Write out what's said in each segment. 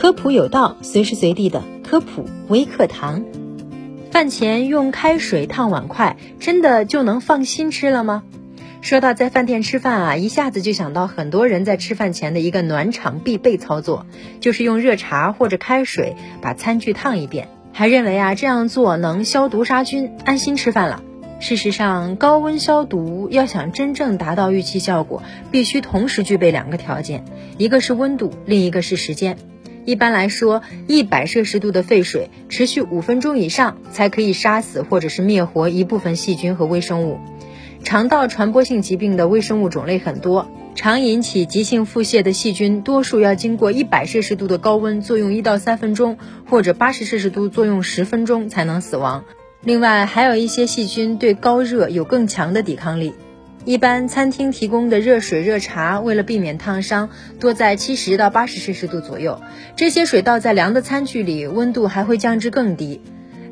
科普有道，随时随地的科普微课堂。饭前用开水烫碗筷，真的就能放心吃了吗？说到在饭店吃饭啊，一下子就想到很多人在吃饭前的一个暖场必备操作，就是用热茶或者开水把餐具烫一遍，还认为啊这样做能消毒杀菌，安心吃饭了。事实上，高温消毒要想真正达到预期效果，必须同时具备两个条件，一个是温度，另一个是时间。一般来说，一百摄氏度的沸水持续五分钟以上，才可以杀死或者是灭活一部分细菌和微生物。肠道传播性疾病的微生物种类很多，常引起急性腹泻的细菌，多数要经过一百摄氏度的高温作用一到三分钟，或者八十摄氏度作用十分钟才能死亡。另外，还有一些细菌对高热有更强的抵抗力。一般餐厅提供的热水、热茶，为了避免烫伤，多在七十到八十摄氏度左右。这些水倒在凉的餐具里，温度还会降至更低。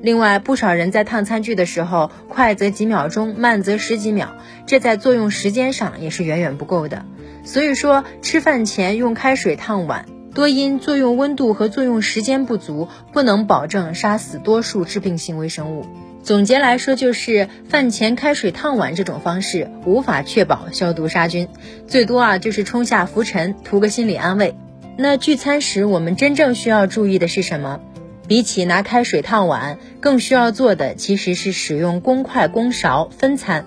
另外，不少人在烫餐具的时候，快则几秒钟，慢则十几秒，这在作用时间上也是远远不够的。所以说，吃饭前用开水烫碗，多因作用温度和作用时间不足，不能保证杀死多数致病性微生物。总结来说，就是饭前开水烫碗这种方式无法确保消毒杀菌，最多啊就是冲下浮尘，图个心理安慰。那聚餐时我们真正需要注意的是什么？比起拿开水烫碗，更需要做的其实是使用公筷公勺分餐。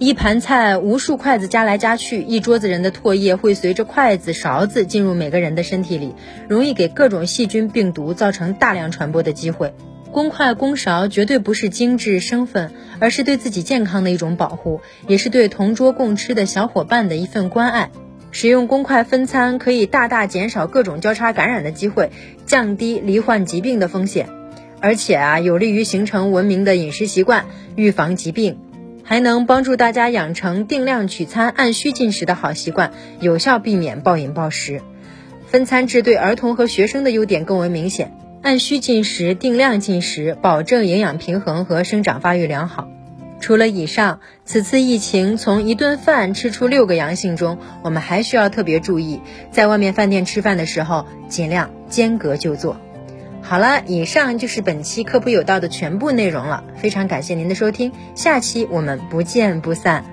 一盘菜，无数筷子夹来夹去，一桌子人的唾液会随着筷子、勺子进入每个人的身体里，容易给各种细菌、病毒造成大量传播的机会。公筷公勺绝对不是精致生分，而是对自己健康的一种保护，也是对同桌共吃的小伙伴的一份关爱。使用公筷分餐可以大大减少各种交叉感染的机会，降低罹患疾病的风险，而且啊，有利于形成文明的饮食习惯，预防疾病，还能帮助大家养成定量取餐、按需进食的好习惯，有效避免暴饮暴食。分餐制对儿童和学生的优点更为明显，按需进食、定量进食，保证营养平衡和生长发育良好。除了以上，此次疫情从一顿饭吃出六个阳性中，我们还需要特别注意，在外面饭店吃饭的时候，尽量间隔就坐。好了，以上就是本期科普有道的全部内容了，非常感谢您的收听，下期我们不见不散。